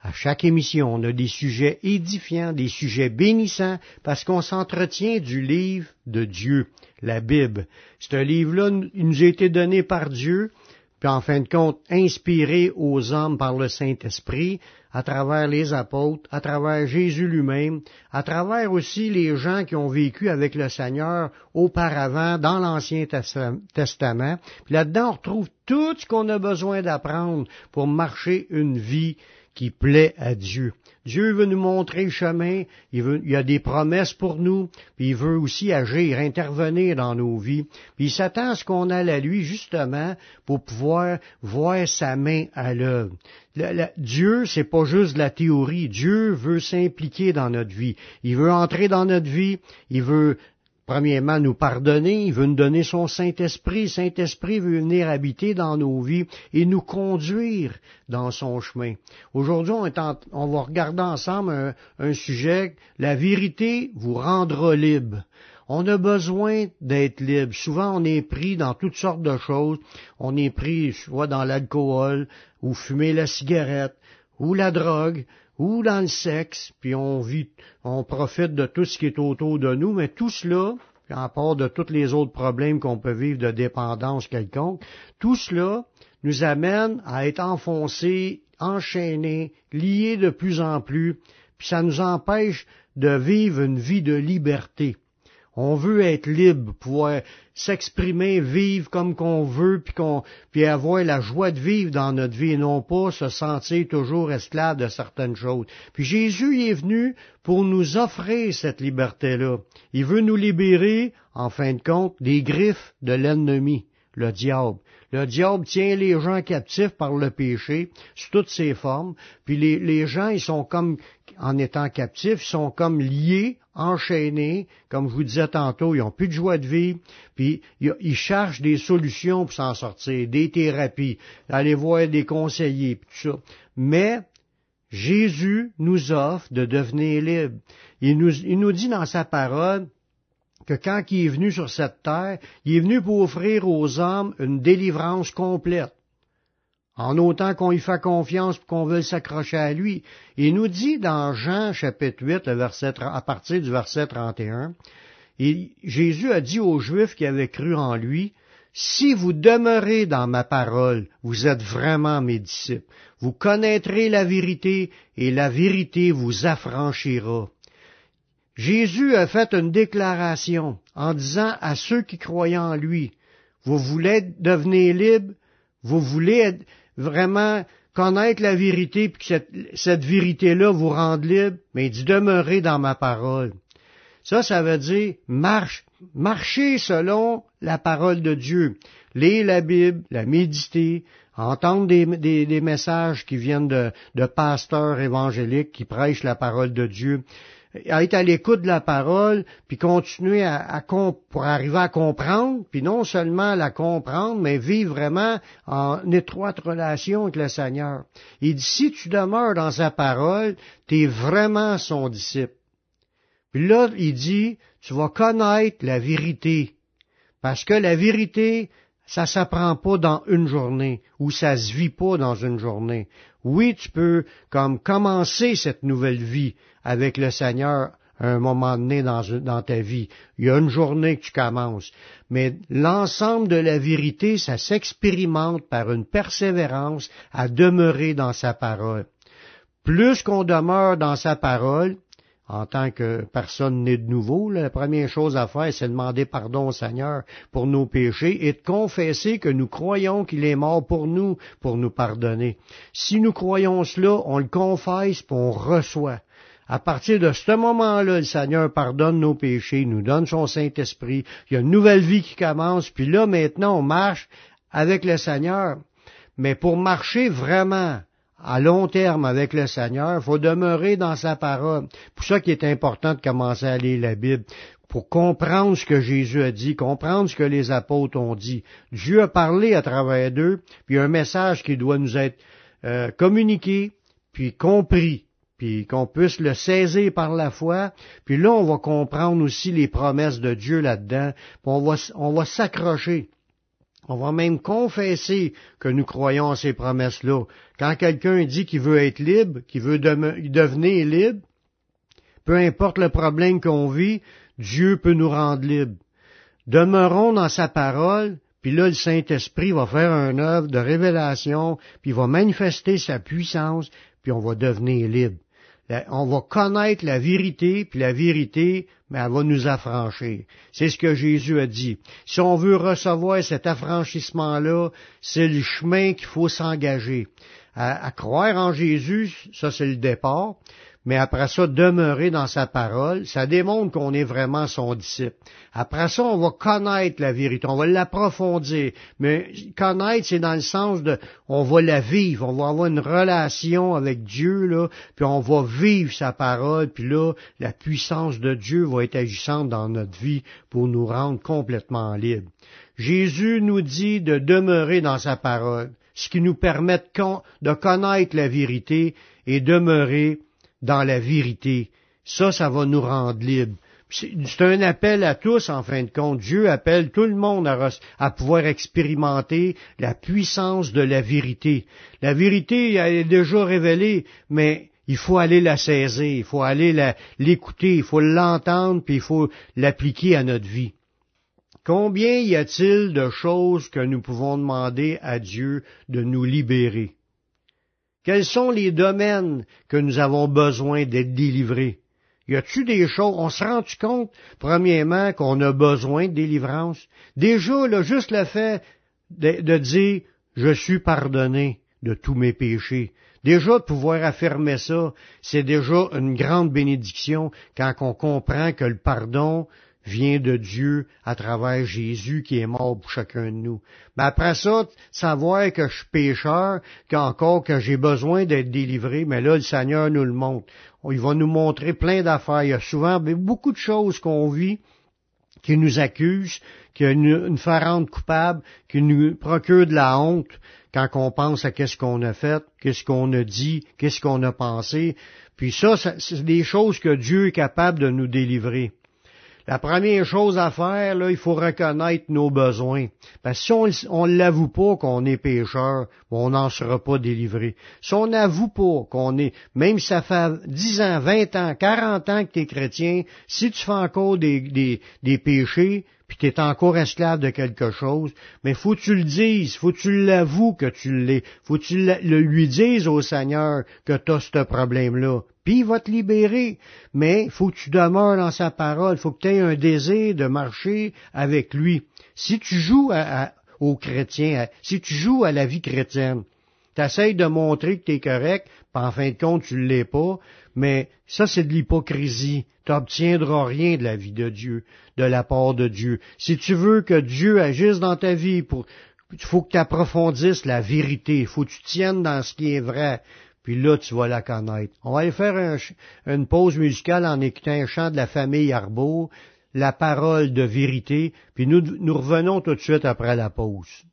À chaque émission, on a des sujets édifiants, des sujets bénissants, parce qu'on s'entretient du livre de Dieu, la Bible. Ce livre-là, nous a été donné par Dieu, puis en fin de compte, inspiré aux hommes par le Saint-Esprit, à travers les apôtres, à travers Jésus lui-même, à travers aussi les gens qui ont vécu avec le Seigneur auparavant dans l'Ancien Testament. Puis là-dedans, on retrouve tout ce qu'on a besoin d'apprendre pour marcher une vie qui plaît à Dieu. Dieu veut nous montrer le chemin, il, veut, a des promesses pour nous, puis il veut aussi agir, intervenir dans nos vies, puis il s'attend à ce qu'on aille à lui justement pour pouvoir voir sa main à l'œuvre. Dieu, c'est pas juste la théorie. Dieu veut s'impliquer dans notre vie. Il veut entrer dans notre vie. Il veut premièrement, nous pardonner, il veut nous donner son Saint-Esprit. Saint-Esprit veut venir habiter dans nos vies et nous conduire dans son chemin. Aujourd'hui, on, va regarder ensemble un, un sujet, la vérité vous rendra libre. On a besoin d'être libre. Souvent, on est pris dans toutes sortes de choses. On est pris soit dans l'alcool, ou fumer la cigarette, ou la drogue, ou dans le sexe, puis on vit, on profite de tout ce qui est autour de nous, mais tout cela, en part de tous les autres problèmes qu'on peut vivre de dépendance quelconque, tout cela nous amène à être enfoncés, enchaînés, liés de plus en plus, puis ça nous empêche de vivre une vie de liberté. On veut être libre, pouvoir s'exprimer, vivre comme qu'on veut, puis, qu'on, puis avoir la joie de vivre dans notre vie, et non pas se sentir toujours esclave de certaines choses. Puis Jésus est venu pour nous offrir cette liberté-là. Il veut nous libérer, en fin de compte, des griffes de l'ennemi, le diable. Le diable tient les gens captifs par le péché, sous toutes ses formes, puis les, gens, ils sont comme, en étant captifs, ils sont comme liés enchaînés, comme je vous disais tantôt, ils n'ont plus de joie de vie, puis ils cherchent des solutions pour s'en sortir, des thérapies, aller voir des conseillers, puis tout ça. Mais Jésus nous offre de devenir libre. Il nous, il nous dit dans sa parole que quand il est venu sur cette terre, il est venu pour offrir aux hommes une délivrance complète en autant qu'on y fait confiance pour qu'on veut s'accrocher à lui. Il nous dit dans Jean chapitre 8, le verset, à partir du verset 31, et Jésus a dit aux Juifs qui avaient cru en lui, si vous demeurez dans ma parole, vous êtes vraiment mes disciples. Vous connaîtrez la vérité et la vérité vous affranchira. Jésus a fait une déclaration en disant à ceux qui croyaient en lui, vous voulez devenir libre, vous voulez vraiment connaître la vérité, puis que cette, vérité-là vous rende libre, mais dit demeurer dans ma parole. Ça, ça veut dire marche, marcher selon la parole de Dieu. Lire la Bible, la méditer, entendre des, messages qui viennent de, pasteurs évangéliques qui prêchent la parole de Dieu être à l'écoute de la parole, puis continuer à, pour arriver à comprendre, puis non seulement la comprendre, mais vivre vraiment en étroite relation avec le Seigneur. Il dit, si tu demeures dans sa parole, tu es vraiment son disciple. Puis là, il dit, tu vas connaître la vérité. Parce que la vérité, ça s'apprend pas dans une journée, ou ça se vit pas dans une journée. Oui, tu peux comme commencer cette nouvelle vie avec le Seigneur à un moment donné dans, dans, ta vie. Il y a une journée que tu commences. Mais l'ensemble de la vérité, ça s'expérimente par une persévérance à demeurer dans sa parole. Plus qu'on demeure dans sa parole, en tant que personne née de nouveau, la première chose à faire, c'est demander pardon au Seigneur pour nos péchés et de confesser que nous croyons qu'il est mort pour nous, pour nous pardonner. Si nous croyons cela, on le confesse et on reçoit. À partir de ce moment-là, le Seigneur pardonne nos péchés, nous donne son Saint-Esprit, il y a une nouvelle vie qui commence, puis là maintenant on marche avec le Seigneur. Mais pour marcher vraiment à long terme avec le Seigneur, il faut demeurer dans sa parole. Pour ça qu'il est important de commencer à lire la Bible, pour comprendre ce que Jésus a dit, comprendre ce que les apôtres ont dit. Dieu a parlé à travers d'eux, puis un message qui doit nous être euh, communiqué, puis compris, puis qu'on puisse le saisir par la foi, puis là on va comprendre aussi les promesses de Dieu là-dedans, puis on va s'accrocher. On va même confesser que nous croyons à ces promesses-là. Quand quelqu'un dit qu'il veut être libre, qu'il veut devenir libre, peu importe le problème qu'on vit, Dieu peut nous rendre libres. Demeurons dans sa parole, puis là, le Saint-Esprit va faire un œuvre de révélation, puis il va manifester sa puissance, puis on va devenir libre on va connaître la vérité, puis la vérité, mais elle va nous affranchir. C'est ce que Jésus a dit. Si on veut recevoir cet affranchissement-là, c'est le chemin qu'il faut s'engager. à, croire en Jésus, ça c'est le départ, mais après ça, demeurer dans sa parole, ça démontre qu'on est vraiment son disciple. Après ça, on va connaître la vérité, on va l'approfondir. Mais connaître, c'est dans le sens de, on va la vivre, on va avoir une relation avec Dieu, là, puis on va vivre sa parole, puis là, la puissance de Dieu va être agissante dans notre vie pour nous rendre complètement libres. Jésus nous dit de demeurer dans sa parole, ce qui nous permet de connaître la vérité et demeurer dans la vérité. Ça, ça va nous rendre libres. C'est un appel à tous, en fin de compte. Dieu appelle tout le monde à, pouvoir expérimenter la puissance de la vérité. La vérité, elle est déjà révélée, mais il faut aller la saisir, il faut aller l'écouter, il faut l'entendre, puis il faut l'appliquer à notre vie. Combien y a-t-il de choses que nous pouvons demander à Dieu de nous libérer? Quels sont les domaines que nous avons besoin d'être délivrés? Y a-tu des choses, on se rend compte, premièrement, qu'on a besoin de délivrance? Déjà, là, juste le fait de, de, dire, je suis pardonné de tous mes péchés. Déjà, de pouvoir affirmer ça, c'est déjà une grande bénédiction quand on comprend que le pardon, vient de Dieu à travers Jésus qui est mort pour chacun de nous. Mais après ça, savoir que je suis pécheur, qu'encore que j'ai besoin d'être délivré, mais là, le Seigneur nous le montre. Il va nous montrer plein d'affaires. Il y a souvent beaucoup de choses qu'on vit qui nous accusent, qui nous, fait rendre coupable, qui nous procure de la honte quand on pense à qu'est-ce qu'on a fait, qu'est-ce qu'on a dit, qu'est-ce qu'on a pensé. Puis ça, c'est des choses que Dieu est capable de nous délivrer. La première chose à faire, il faut reconnaître nos besoins. Parce que si on l'avoue pas qu'on est pécheur, on n'en sera pas délivré. Si on n'avoue pas qu'on est, même si ça fait 10 ans, 20 ans, 40 ans que tu es chrétien, si tu fais encore des, des péchés, puis tu es encore esclave de quelque chose, mais faut que tu le dises, faut que tu l'avoues que tu l'es, faut que tu le lui dises au Seigneur que tu as ce problème-là puis il va te libérer. Mais faut que tu demeures dans sa parole, faut que tu aies un désir de marcher avec lui. Si tu joues aux chrétiens, si tu joues à la vie chrétienne, tu essaies de montrer que tu correct, puis en fin de compte, tu l'es pas, mais ça, c'est de l'hypocrisie. Tu n'obtiendras rien de la vie de Dieu, de la part de Dieu. Si tu veux que Dieu agisse dans ta vie, il faut que tu approfondisses la vérité, il faut que tu tiennes dans ce qui est vrai puis là, tu vas la connaître. On va aller faire une pause musicale en écoutant un chant de la famille Arbault, la parole de vérité, puis nous revenons tout de suite après la pause.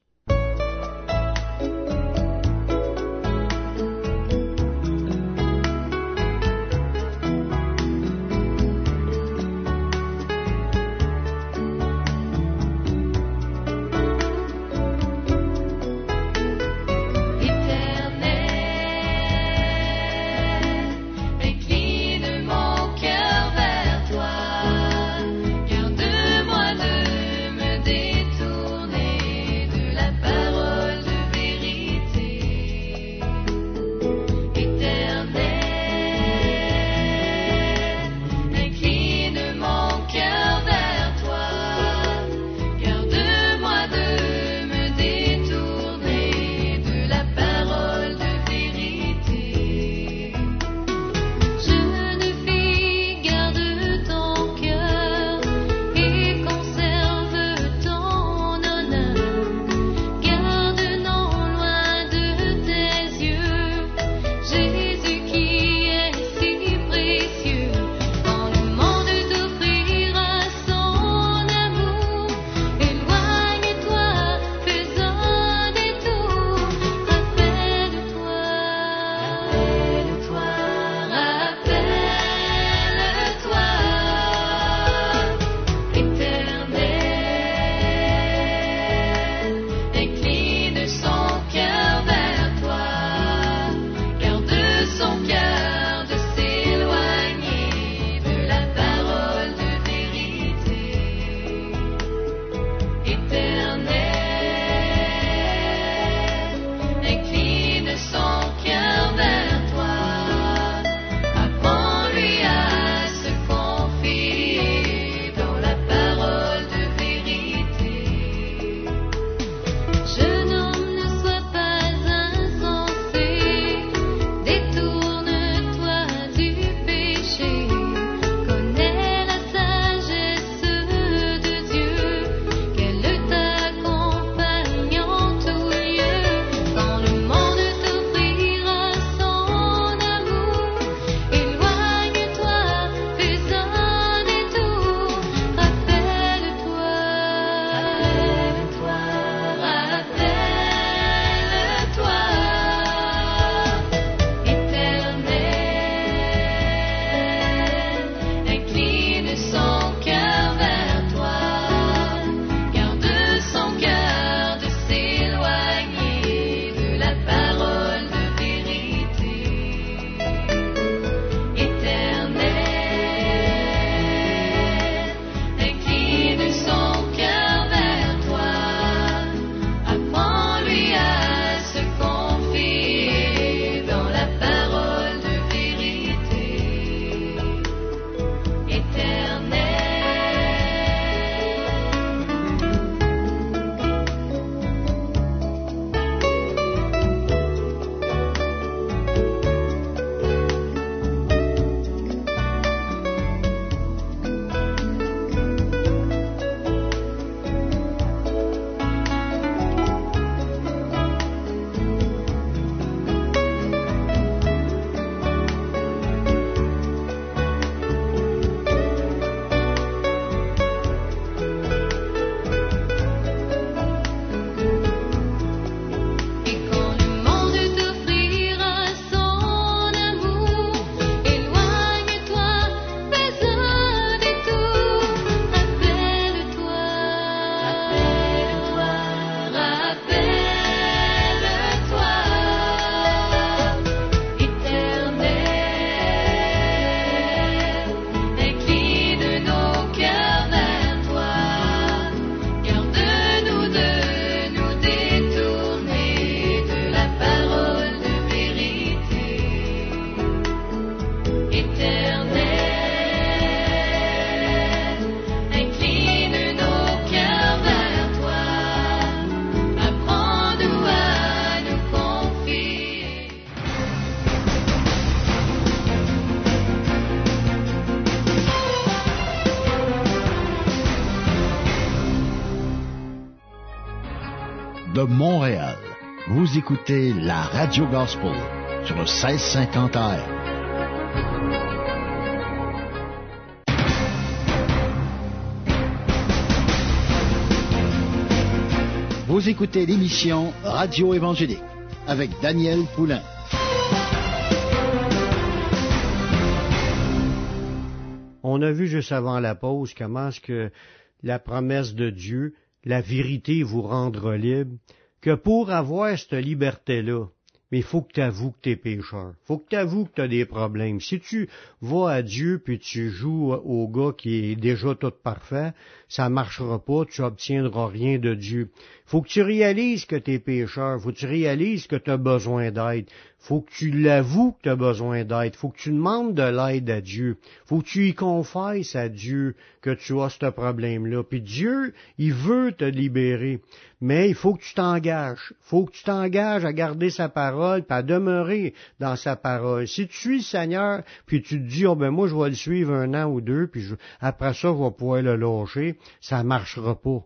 Écoutez la Radio Gospel sur le 1650 AM. Vous écoutez l'émission Radio Évangélique avec Daniel Poulain. On a vu juste avant la pause comment est-ce que la promesse de Dieu, la vérité vous rendra libre, que pour avoir cette liberté-là, mais il faut que tu avoues que tu es pécheur. faut que tu avoues que tu as des problèmes. Si tu vas à Dieu puis tu joues au gars qui est déjà tout parfait, ça marchera pas, tu obtiendras rien de Dieu. faut que tu réalises que tu es pécheur, faut que tu réalises que tu as besoin d'aide. Faut que tu l'avoues que tu as besoin d'aide. faut que tu demandes de l'aide à Dieu. faut que tu y confesses à Dieu que tu as ce problème-là. Puis Dieu, il veut te libérer. Mais il faut que tu t'engages. Faut que tu t'engages à garder sa parole, puis à demeurer dans sa parole. Si tu suis le Seigneur, puis tu te dis, oh ben moi je vais le suivre un an ou deux, puis après ça je vais pouvoir le loger, ça marchera pas.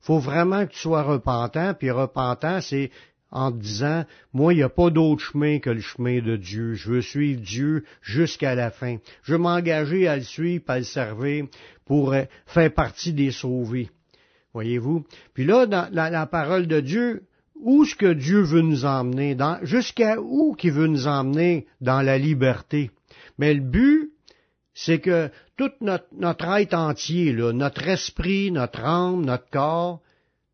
faut vraiment que tu sois repentant, puis repentant, c'est en disant, moi, il n'y a pas d'autre chemin que le chemin de Dieu. Je veux suivre Dieu jusqu'à la fin. Je veux m'engager à le suivre, à le servir, pour euh, faire partie des sauvés. Voyez-vous? Puis là, dans la, parole de Dieu, où est-ce que Dieu veut nous emmener? Jusqu'à où qu'il veut nous emmener dans la liberté? Mais le but, c'est que tout notre, notre être entier, là, notre esprit, notre âme, notre corps,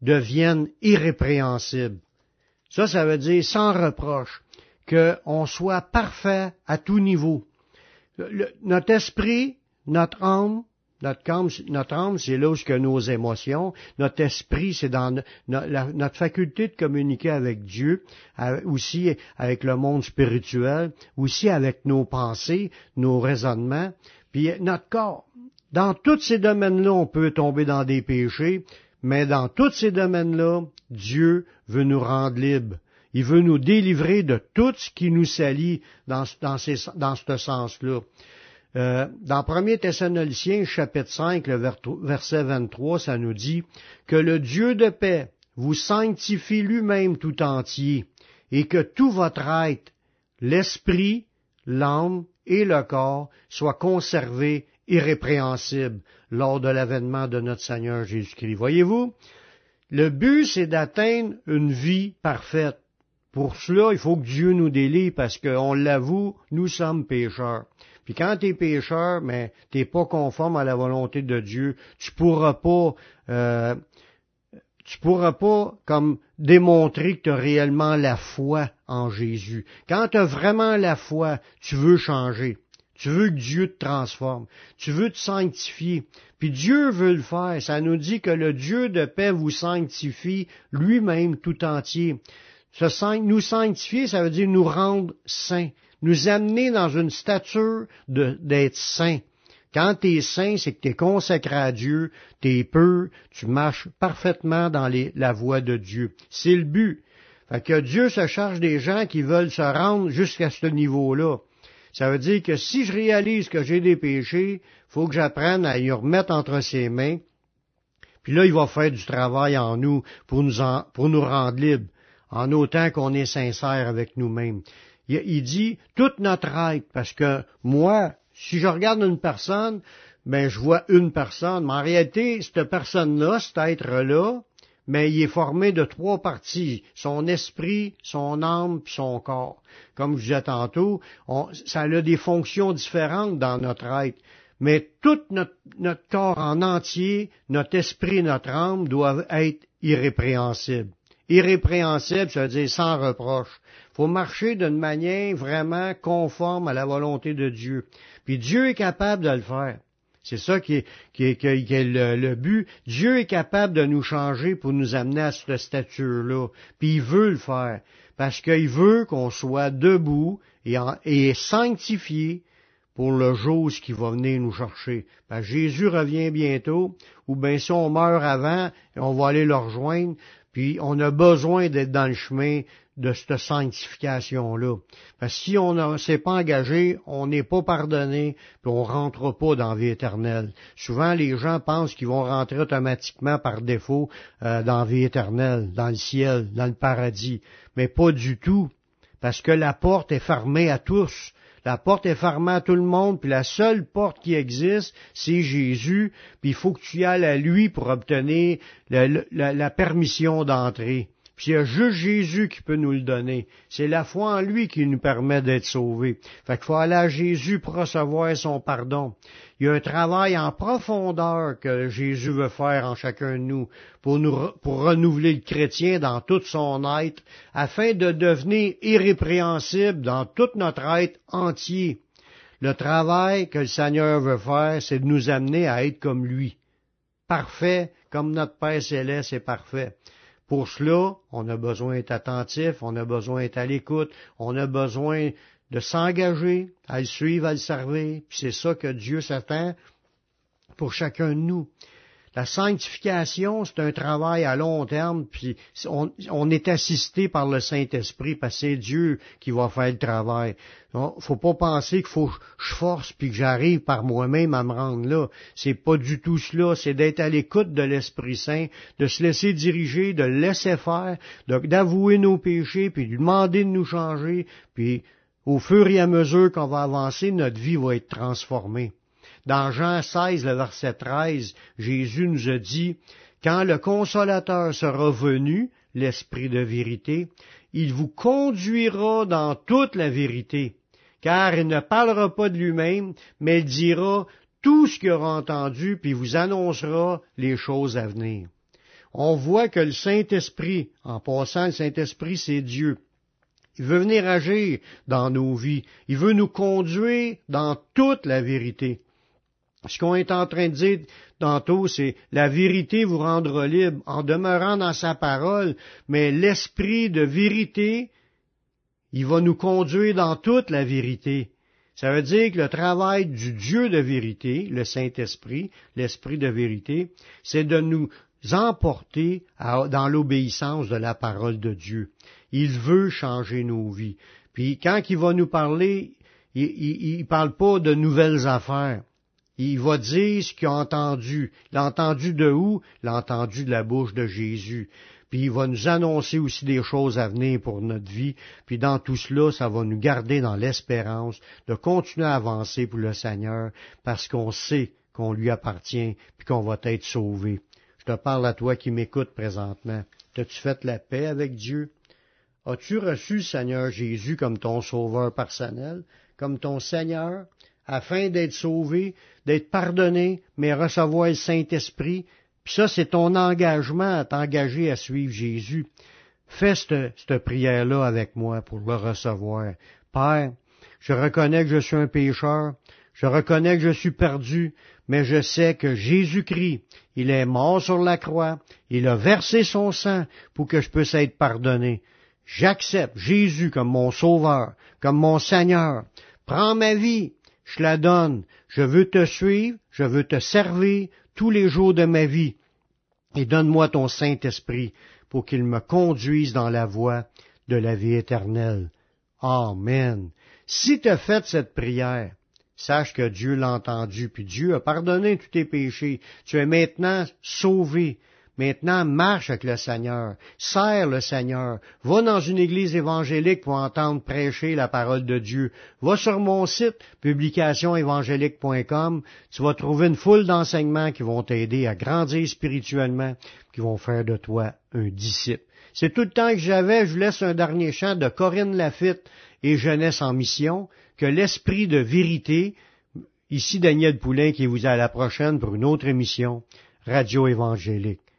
deviennent irrépréhensibles. Ça, ça veut dire sans reproche, qu'on soit parfait à tout niveau. notre esprit, notre âme, notre âme, notre c'est là où que nos émotions, notre esprit, c'est dans notre faculté de communiquer avec Dieu, aussi avec le monde spirituel, aussi avec nos pensées, nos raisonnements, puis notre corps. Dans tous ces domaines-là, on peut tomber dans des péchés, mais dans tous ces domaines-là, Dieu veut nous rendre libres. Il veut nous délivrer de tout ce qui nous salit dans, dans, dans ce sens-là. Euh, dans 1 Thessaloniciens chapitre 5, le verset 23, ça nous dit que le Dieu de paix vous sanctifie lui-même tout entier et que tout votre être, l'esprit, l'âme et le corps soient conservés irrépréhensibles lors de l'avènement de notre Seigneur Jésus-Christ. Voyez-vous, le but c'est d'atteindre une vie parfaite. Pour cela, il faut que Dieu nous délivre parce qu'on l'avoue, nous sommes pécheurs. Puis quand tu es pécheur, mais t'es pas conforme à la volonté de Dieu, tu pourras pas euh, tu pourras pas comme démontrer que tu as réellement la foi en Jésus. Quand tu as vraiment la foi, tu veux changer. Tu veux que Dieu te transforme. Tu veux te sanctifier. Puis Dieu veut le faire. Ça nous dit que le Dieu de paix vous sanctifie lui-même tout entier. Nous sanctifier, ça veut dire nous rendre saints nous amener dans une stature d'être saint. Quand tu es saint, c'est que tu es consacré à Dieu, tu es peu, tu marches parfaitement dans la voie de Dieu. C'est le but. Fait que Dieu se charge des gens qui veulent se rendre jusqu'à ce niveau-là. Ça veut dire que si je réalise que j'ai des péchés, faut que j'apprenne à y remettre entre ses mains. Puis là, il va faire du travail en nous pour nous, pour nous rendre libres, en autant qu'on est sincère avec nous-mêmes il, dit toute notre être, parce que moi, si je regarde une personne, ben je vois une personne, mais en réalité, cette personne-là, cet être-là, mais il est formé de trois parties, son esprit, son âme, son corps. Comme je disais tantôt, ça a des fonctions différentes dans notre être. Mais tout notre, notre corps en entier, notre esprit, notre âme doivent être irrépréhensibles. Irrépréhensible, ça veut dire sans reproche. faut marcher d'une manière vraiment conforme à la volonté de Dieu. Puis Dieu est capable de le faire. C'est ça qui est, le, but. Dieu est capable de nous changer pour nous amener à cette stature-là. Puis il veut le faire. Parce qu'il veut qu'on soit debout et, et sanctifié pour le jour qui va venir nous chercher. Parce Jésus revient bientôt, ou bien si on meurt avant, on va aller le rejoindre, puis on a besoin d'être dans le chemin de cette sanctification-là. Parce que si on ne s'est pas engagé, on n'est pas pardonné, puis on rentre pas dans la vie éternelle. Souvent, les gens pensent qu'ils vont rentrer automatiquement par défaut euh, dans la vie éternelle, dans le ciel, dans le paradis. Mais pas du tout. Parce que la porte est fermée à tous. La porte est fermée à tout le monde, puis la seule porte qui existe, c'est Jésus, puis il faut que tu y ailles à lui pour obtenir la, la permission d'entrer. Puis il y a juste Jésus qui peut nous le donner. C'est la foi en lui qui nous permet d'être sauvés. Fait qu'il faut aller à Jésus pour recevoir son pardon. Il y a un travail en profondeur que Jésus veut faire en chacun de nous pour nous, pour renouveler le chrétien dans tout son être afin de devenir irrépréhensible dans tout notre être entier. Le travail que le Seigneur veut faire, c'est de nous amener à être comme lui. Parfait, comme notre Père céleste est parfait. Pour cela, on a besoin d'être attentif, on a besoin d'être à l'écoute, on a besoin de s'engager à le suivre, à le servir. Puis c'est ça que Dieu s'attend pour chacun de nous. La sanctification, c'est un travail à long terme, puis on, est assisté par le Saint-Esprit, parce que c'est Dieu qui va faire le travail. faut pas penser qu'il faut que je force puis que j'arrive par moi-même à me rendre là. C'est pas du tout cela. C'est d'être à l'écoute de l'Esprit Saint, de se laisser diriger, de laisser faire, d'avouer nos péchés, puis de demander de nous changer, puis au fur et à mesure qu'on va avancer, notre vie va être transformée. Dans Jean 16, le verset 13, Jésus nous a dit, Quand le consolateur sera venu, l'Esprit de vérité, il vous conduira dans toute la vérité, car il ne parlera pas de lui-même, mais il dira tout ce qu'il aura entendu, puis vous annoncera les choses à venir. On voit que le Saint-Esprit, en passant, le Saint-Esprit, c'est Dieu. Il veut venir agir dans nos vies. Il veut nous conduire dans toute la vérité. Ce qu'on est en train de dire tantôt, c'est la vérité vous rendra libre en demeurant dans sa parole, mais l'esprit de vérité, il va nous conduire dans toute la vérité. Ça veut dire que le travail du Dieu de vérité, le Saint-Esprit, l'Esprit de vérité, c'est de nous emporter dans l'obéissance de la parole de Dieu. Il veut changer nos vies. Puis quand il va nous parler, il ne parle pas de nouvelles affaires. Il va dire ce qu'il a entendu. L'a entendu de où? L'a entendu de la bouche de Jésus. Puis il va nous annoncer aussi des choses à venir pour notre vie. Puis dans tout cela, ça va nous garder dans l'espérance de continuer à avancer pour le Seigneur parce qu'on sait qu'on lui appartient puis qu'on va être sauvé. Je te parle à toi qui m'écoutes présentement. T'as-tu fait la paix avec Dieu? As-tu reçu Seigneur Jésus comme ton sauveur personnel, comme ton Seigneur? Afin d'être sauvé, d'être pardonné, mais recevoir le Saint-Esprit. Puis ça, c'est ton engagement à t'engager à suivre Jésus. Fais cette, prière-là avec moi pour le recevoir. Père, je reconnais que je suis un pécheur, je reconnais que je suis perdu, mais je sais que Jésus-Christ, il est mort sur la croix, il a versé son sang pour que je puisse être pardonné. J'accepte Jésus comme mon sauveur, comme mon Seigneur. Prends ma vie, je la donne. Je veux te suivre, je veux te servir tous les jours de ma vie. Et donne-moi ton Saint-Esprit pour qu'il me conduise dans la voie de la vie éternelle. Amen. Si tu as fait cette prière, sache que Dieu l'a entendu, puis Dieu a pardonné tous tes péchés. Tu es maintenant sauvé. Maintenant, marche avec le Seigneur, sers le Seigneur, va dans une église évangélique pour entendre prêcher la parole de Dieu. Va sur mon site, publicationévangélique.com, tu vas trouver une foule d'enseignements qui vont t'aider à grandir spirituellement, qui vont faire de toi un disciple. C'est tout le temps que j'avais, je vous laisse un dernier chant de Corinne Lafitte et Jeunesse en mission, que l'esprit de vérité, ici Daniel Poulain qui vous a à la prochaine pour une autre émission, Radio Évangélique.